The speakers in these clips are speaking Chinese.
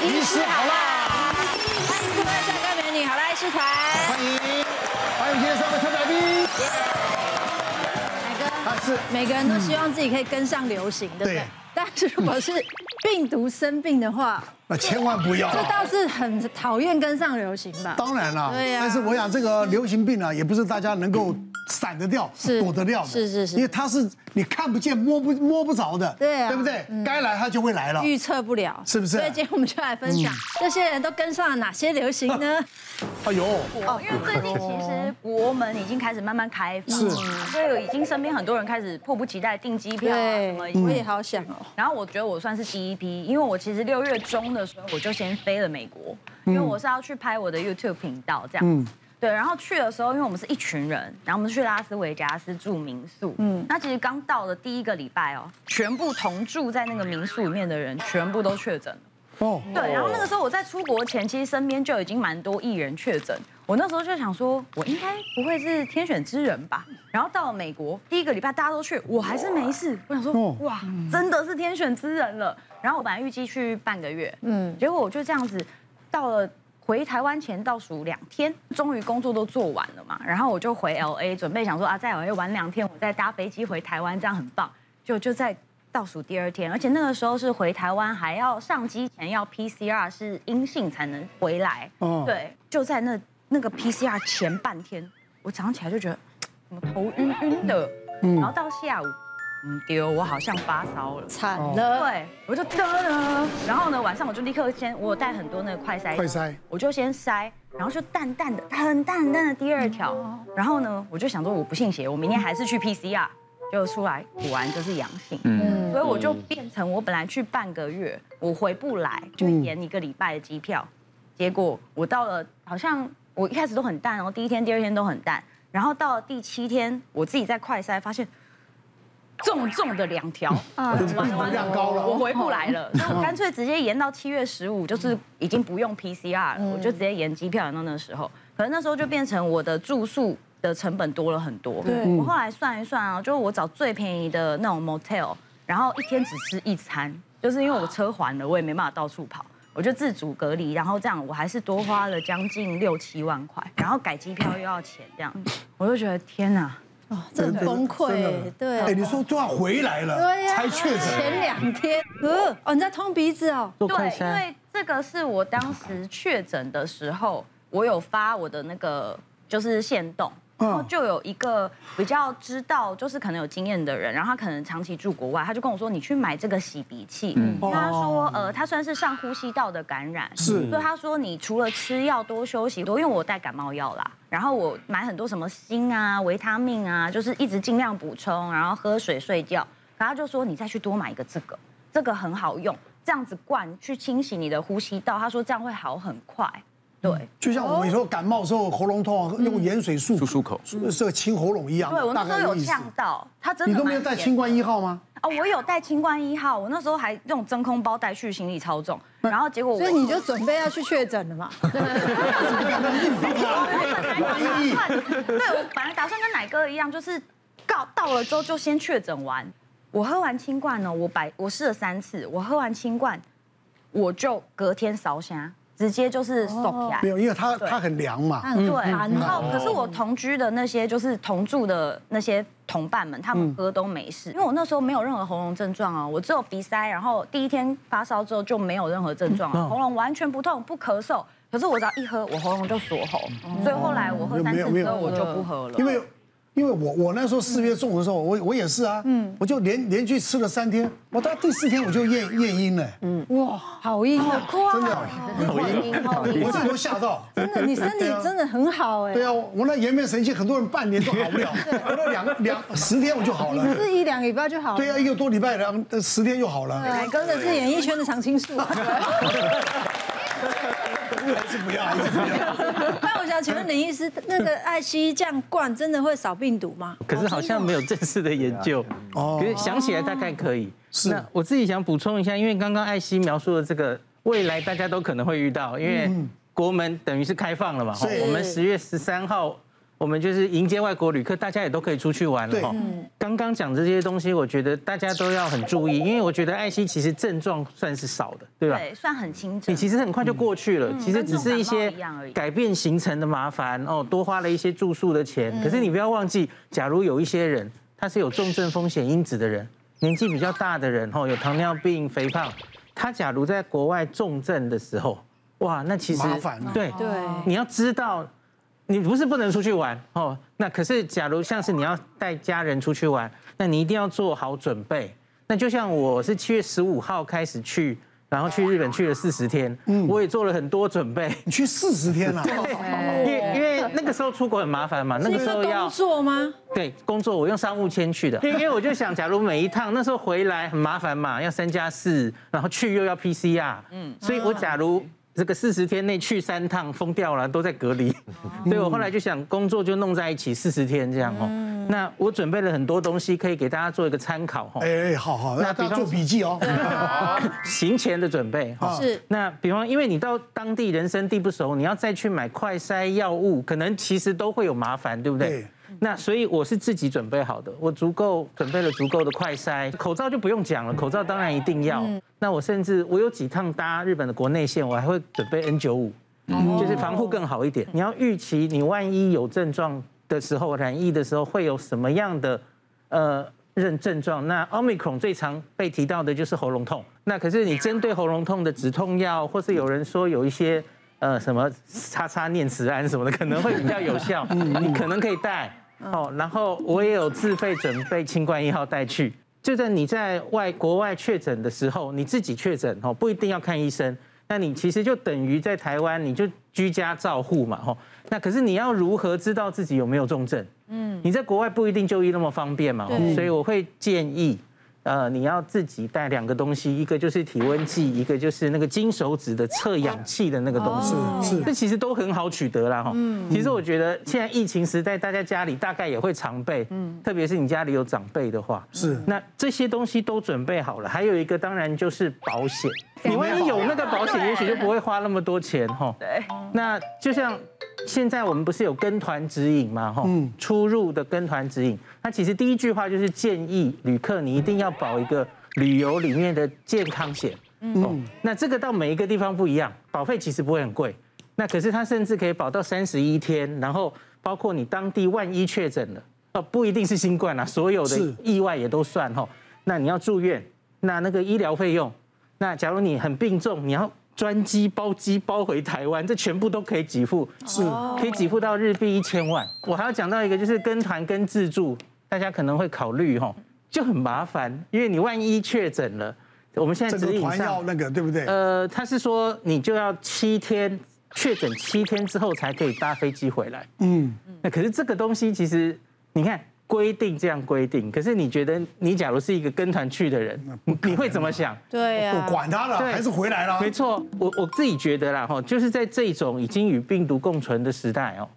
医师好啦，欢迎各位帅哥美女，好啦医师团，欢迎，欢迎今天三位特来宾。海哥，是。每个人都希望自己可以跟上流行，对不对？但是如果是病毒生病的话，那千万不要。这倒是很讨厌跟上流行吧？当然了，对呀。但是我想这个流行病啊，也不是大家能够。闪得掉，躲得掉的，是是是，因为它是你看不见、摸不摸不着的，对啊，对不对？该来它就会来了，预测不了，是不是？所以今天我们就来分享这些人都跟上了哪些流行呢？哎呦，哦，因为最近其实国门已经开始慢慢开放，是，所以已经身边很多人开始迫不及待订机票啊什么，我也好想哦。然后我觉得我算是第一批，因为我其实六月中的时候我就先飞了美国，因为我是要去拍我的 YouTube 频道这样。对，然后去的时候，因为我们是一群人，然后我们去拉斯维加斯住民宿。嗯，那其实刚到的第一个礼拜哦，全部同住在那个民宿里面的人全部都确诊了。哦，对，然后那个时候我在出国前，其实身边就已经蛮多艺人确诊。我那时候就想说，我应该不会是天选之人吧？然后到了美国第一个礼拜，大家都去，我还是没事。我想说，哇，真的是天选之人了。然后我本来预计去半个月，嗯，结果我就这样子到了。回台湾前倒数两天，终于工作都做完了嘛，然后我就回 LA，准备想说啊，在 LA 玩两天，我再搭飞机回台湾，这样很棒。就就在倒数第二天，而且那个时候是回台湾还要上机前要 PCR 是阴性才能回来。哦，对，就在那那个 PCR 前半天，我早上起来就觉得 怎么头晕晕的，然后到下午。嗯，丢，我好像发烧了，惨了。对，我就得了。然后呢，晚上我就立刻先，我有带很多那个快筛，快筛，我就先筛，然后就淡淡的，很淡很淡的第二条。然后呢，我就想说我不信邪，我明天还是去 PCR，就出来果然就是阳性。嗯，所以我就变成我本来去半个月，我回不来，就延一个礼拜的机票。结果我到了，好像我一开始都很淡，然后第一天、第二天都很淡，然后到了第七天，我自己在快筛发现。重重的两条，啊，量高了，我回不来了，所以我干脆直接延到七月十五，就是已经不用 PCR 了，我就直接延机票延到那时候。可能那时候就变成我的住宿的成本多了很多。对，我后来算一算啊，就是我找最便宜的那种 motel，然后一天只吃一餐，就是因为我车还了，我也没办法到处跑，我就自主隔离，然后这样我还是多花了将近六七万块，然后改机票又要钱，这样，我就觉得天哪。哦，真的崩溃，对。哎，你说都要回来了，对呀，才确诊。前两天，呃，哦，你在通鼻子哦。对，因为这个是我当时确诊的时候，我有发我的那个就是线动。然后就有一个比较知道，就是可能有经验的人，然后他可能长期住国外，他就跟我说：“你去买这个洗鼻器。”嗯，他说：“呃，他算是上呼吸道的感染，是，所以他说你除了吃药多休息多，因为我带感冒药啦，然后我买很多什么锌啊、维他命啊，就是一直尽量补充，然后喝水、睡觉。然后他就说你再去多买一个这个，这个很好用，这样子灌去清洗你的呼吸道，他说这样会好很快。”对，就像我们说感冒的时候喉咙痛，用盐水漱漱口，是是清喉咙一样。对，我那时候有呛到，他真的。你都没有带清冠一号吗？哦，我有带清冠一号，我那时候还用真空包带去，行李超重。然后结果，所以你就准备要去确诊了嘛？对。对，我本来打算跟奶哥一样，就是到到了之后就先确诊完。我喝完清冠呢，我摆我试了三次，我喝完清冠，我就隔天烧声。直接就是送来，没有，因为它它很凉嘛。对，然后可是我同居的那些就是同住的那些同伴们，他们喝都没事，因为我那时候没有任何喉咙症状啊，我只有鼻塞，然后第一天发烧之后就没有任何症状，喉咙完全不痛不咳嗽，可是我只要一喝，我喉咙就锁喉，所以后来我喝三次之后我就不喝了，因为。因为我我那时候四月中的时候，我我也是啊，嗯，我就连连续吃了三天，我到第四天我就验验阴了，嗯，哇，好阴的，真的，好阴，好阴，我自己都吓到，真的，你身体真的很好哎，对啊，我那颜面神经，很多人半年都好不了，我那两两十天我就好了，你是一两礼拜就好了，对啊，一个多礼拜两十天就好了，对，跟着是演艺圈的常青树。还是不要，还是不要。想请问林医师，那个 爱惜这样灌真的会少病毒吗？可是好像没有正式的研究。哦。可是想起来大概可以。是。那我自己想补充一下，因为刚刚艾希描述的这个未来大家都可能会遇到，因为国门等于是开放了嘛。我们十月十三号我们就是迎接外国旅客，大家也都可以出去玩了哈。刚刚讲这些东西，我觉得大家都要很注意，因为我觉得艾希其实症状算是少的，对吧？对，算很轻症。你其实很快就过去了，其实只是一些改变行程的麻烦哦，多花了一些住宿的钱。可是你不要忘记，假如有一些人他是有重症风险因子的人，年纪比较大的人哦，有糖尿病、肥胖，他假如在国外重症的时候，哇，那其实麻烦了。对对，你要知道。你不是不能出去玩哦，那可是假如像是你要带家人出去玩，那你一定要做好准备。那就像我是七月十五号开始去，然后去日本去了四十天，嗯，我也做了很多准备。你去四十天了？因为因为那个时候出国很麻烦嘛，那个时候要工作吗？对，工作我用商务签去的，因为我就想，假如每一趟那时候回来很麻烦嘛，要三加四，然后去又要 PCR，嗯，所以我假如。这个四十天内去三趟，疯掉了，都在隔离。所以我后来就想，工作就弄在一起四十天这样哦。那我准备了很多东西，可以给大家做一个参考哈。哎哎，好好，那大家做笔记哦。行前的准备哈。是。那比方，因为你到当地人生地不熟，你要再去买快筛药物，可能其实都会有麻烦，对不对？那所以我是自己准备好的，我足够准备了足够的快筛，口罩就不用讲了，口罩当然一定要。那我甚至我有几趟搭日本的国内线，我还会准备 N95，就是防护更好一点。你要预期你万一有症状的时候，染疫的时候会有什么样的呃症症状？那 Omicron 最常被提到的就是喉咙痛。那可是你针对喉咙痛的止痛药，或是有人说有一些。呃，什么叉叉念慈庵什么的，可能会比较有效，你可能可以带哦。然后我也有自费准备清冠一号带去，就在你在外国外确诊的时候，你自己确诊哦，不一定要看医生，那你其实就等于在台湾你就居家照护嘛，吼。那可是你要如何知道自己有没有重症？嗯，你在国外不一定就医那么方便嘛，所以我会建议。呃，你要自己带两个东西，一个就是体温计，一个就是那个金手指的测氧气的那个东西。是是，这其实都很好取得啦哈。嗯。其实我觉得现在疫情时代，大家家里大概也会常备。嗯。特别是你家里有长辈的话。是。那这些东西都准备好了，还有一个当然就是保险。你万一有那个保险，也许就不会花那么多钱哈。对。那就像。现在我们不是有跟团指引吗？哈，出入的跟团指引，那其实第一句话就是建议旅客你一定要保一个旅游里面的健康险。嗯，那这个到每一个地方不一样，保费其实不会很贵。那可是它甚至可以保到三十一天，然后包括你当地万一确诊了，哦，不一定是新冠啊，所有的意外也都算哈。那你要住院，那那个医疗费用，那假如你很病重，你要。专机包机包回台湾，这全部都可以给付，是可以给付到日币一千万。我还要讲到一个，就是跟团跟自助，大家可能会考虑哈，就很麻烦，因为你万一确诊了，我们现在指引上要那个对不对？呃，他是说你就要七天确诊七天之后才可以搭飞机回来。嗯，那可是这个东西其实你看。规定这样规定，可是你觉得你假如是一个跟团去的人，你会怎么想？对呀，我管他了，还是回来了。没错，我我自己觉得啦，哈，就是在这种已经与病毒共存的时代哦。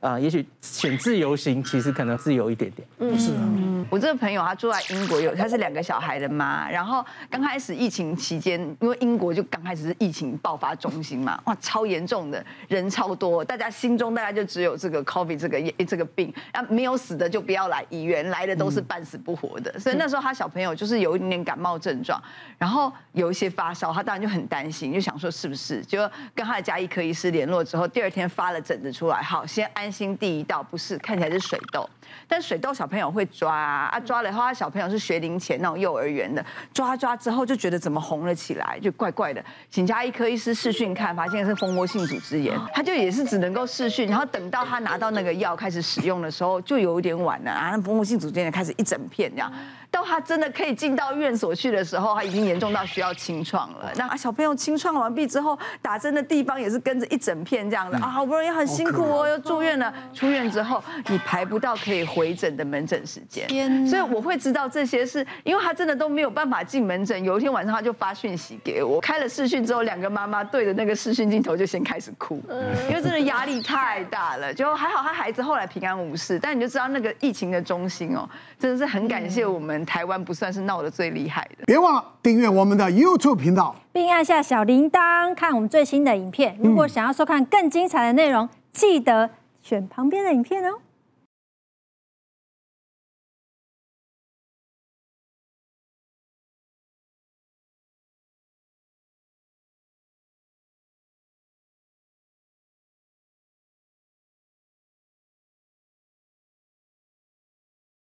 啊，也许选自由行其实可能自由一点点。嗯，是啊。我这个朋友他住在英国，有他是两个小孩的妈。然后刚开始疫情期间，因为英国就刚开始是疫情爆发中心嘛，哇，超严重的，人超多，大家心中大家就只有这个 COVID 这个这个病，啊，没有死的就不要来医院，来的都是半死不活的。所以那时候他小朋友就是有一点点感冒症状，然后有一些发烧，他当然就很担心，就想说是不是，就跟他的家医科医师联络之后，第二天发了疹子出来，好，先安。心第一道不是看起来是水痘，但水痘小朋友会抓啊，啊抓了以后，他小朋友是学龄前那种幼儿园的，抓抓之后就觉得怎么红了起来，就怪怪的，请家医科医师视讯看，发现是蜂窝性组织炎，他就也是只能够视讯，然后等到他拿到那个药开始使用的时候，就有一点晚了啊，蜂窝性组织炎开始一整片这样。到他真的可以进到院所去的时候，他已经严重到需要清创了。那啊，小朋友清创完毕之后，打针的地方也是跟着一整片这样的啊，好不容易很辛苦哦，又住院了。出院之后，你排不到可以回诊的门诊时间。天，所以我会知道这些是因为他真的都没有办法进门诊。有一天晚上他就发讯息给我，开了视讯之后，两个妈妈对着那个视讯镜头就先开始哭，因为真的压力太大了。就还好他孩子后来平安无事，但你就知道那个疫情的中心哦，真的是很感谢我们。台湾不算是闹得最厉害的，别忘了订阅我们的 YouTube 频道，并按下小铃铛看我们最新的影片。如果想要收看更精彩的内容，记得选旁边的影片哦。